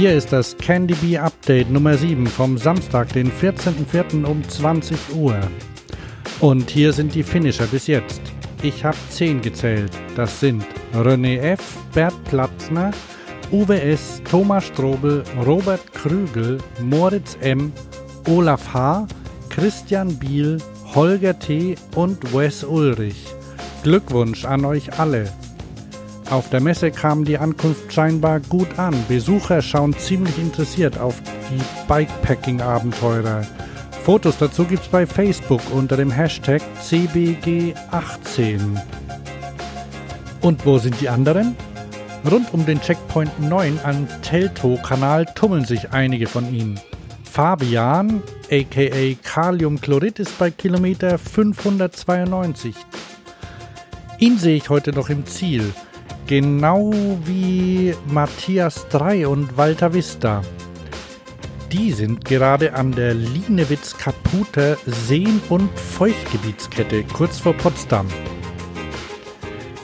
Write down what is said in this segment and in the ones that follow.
Hier ist das Candy Bee Update Nummer 7 vom Samstag, den 14.04. um 20 Uhr. Und hier sind die Finisher bis jetzt. Ich habe 10 gezählt. Das sind René F., Bert Platzner, Uwe S., Thomas Strobel, Robert Krügel, Moritz M., Olaf H., Christian Biel, Holger T. und Wes Ulrich. Glückwunsch an euch alle. Auf der Messe kam die Ankunft scheinbar gut an. Besucher schauen ziemlich interessiert auf die Bikepacking-Abenteurer. Fotos dazu gibt's bei Facebook unter dem Hashtag CBG18. Und wo sind die anderen? Rund um den Checkpoint 9 am Teltow-Kanal tummeln sich einige von ihnen. Fabian, aka Kaliumchlorid, ist bei Kilometer 592. Ihn sehe ich heute noch im Ziel. Genau wie Matthias 3 und Walter Vista. Die sind gerade an der Lienewitz-Kaputer Seen- und Feuchtgebietskette kurz vor Potsdam.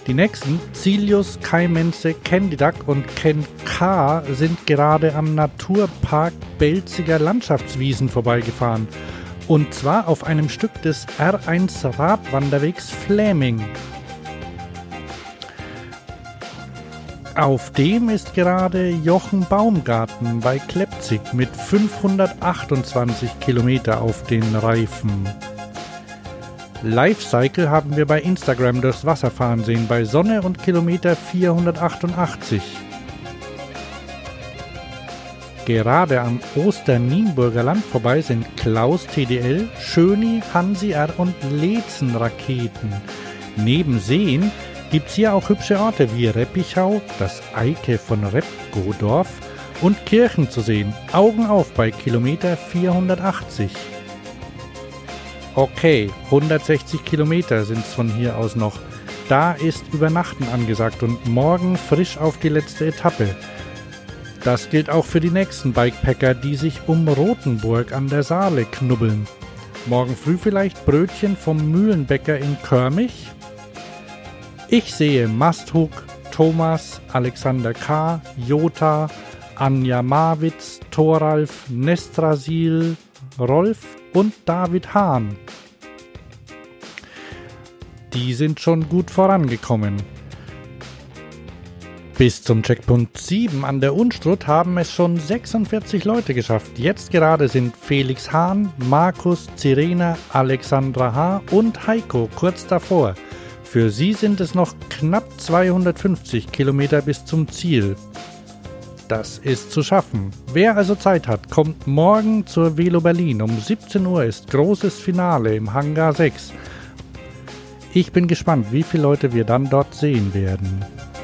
Die nächsten, Cilius, Kai Menze, Candidac und Ken K. sind gerade am Naturpark Belziger Landschaftswiesen vorbeigefahren. Und zwar auf einem Stück des R1 Radwanderwegs Fläming. Auf dem ist gerade Jochen Baumgarten bei Klepzig mit 528 Kilometer auf den Reifen. Lifecycle haben wir bei Instagram durchs Wasser fahren sehen, bei Sonne und Kilometer 488. Gerade am Osternienburger Land vorbei sind Klaus TDL, Schöni, Hansi R und Lezen Raketen. Neben Seen gibt's hier auch hübsche Orte wie Reppichau, das Eike von Repgodorf und Kirchen zu sehen. Augen auf bei Kilometer 480. Okay, 160 Kilometer sind's von hier aus noch. Da ist Übernachten angesagt und morgen frisch auf die letzte Etappe. Das gilt auch für die nächsten Bikepacker, die sich um Rothenburg an der Saale knubbeln. Morgen früh vielleicht Brötchen vom Mühlenbäcker in Körmich ich sehe Masthug, Thomas, Alexander K., Jota, Anja Marwitz, Thoralf, Nestrasil, Rolf und David Hahn. Die sind schon gut vorangekommen. Bis zum Checkpunkt 7 an der Unstrut haben es schon 46 Leute geschafft. Jetzt gerade sind Felix Hahn, Markus, Sirena, Alexandra H. und Heiko kurz davor. Für sie sind es noch knapp 250 Kilometer bis zum Ziel. Das ist zu schaffen. Wer also Zeit hat, kommt morgen zur Velo Berlin. Um 17 Uhr ist großes Finale im Hangar 6. Ich bin gespannt, wie viele Leute wir dann dort sehen werden. Musik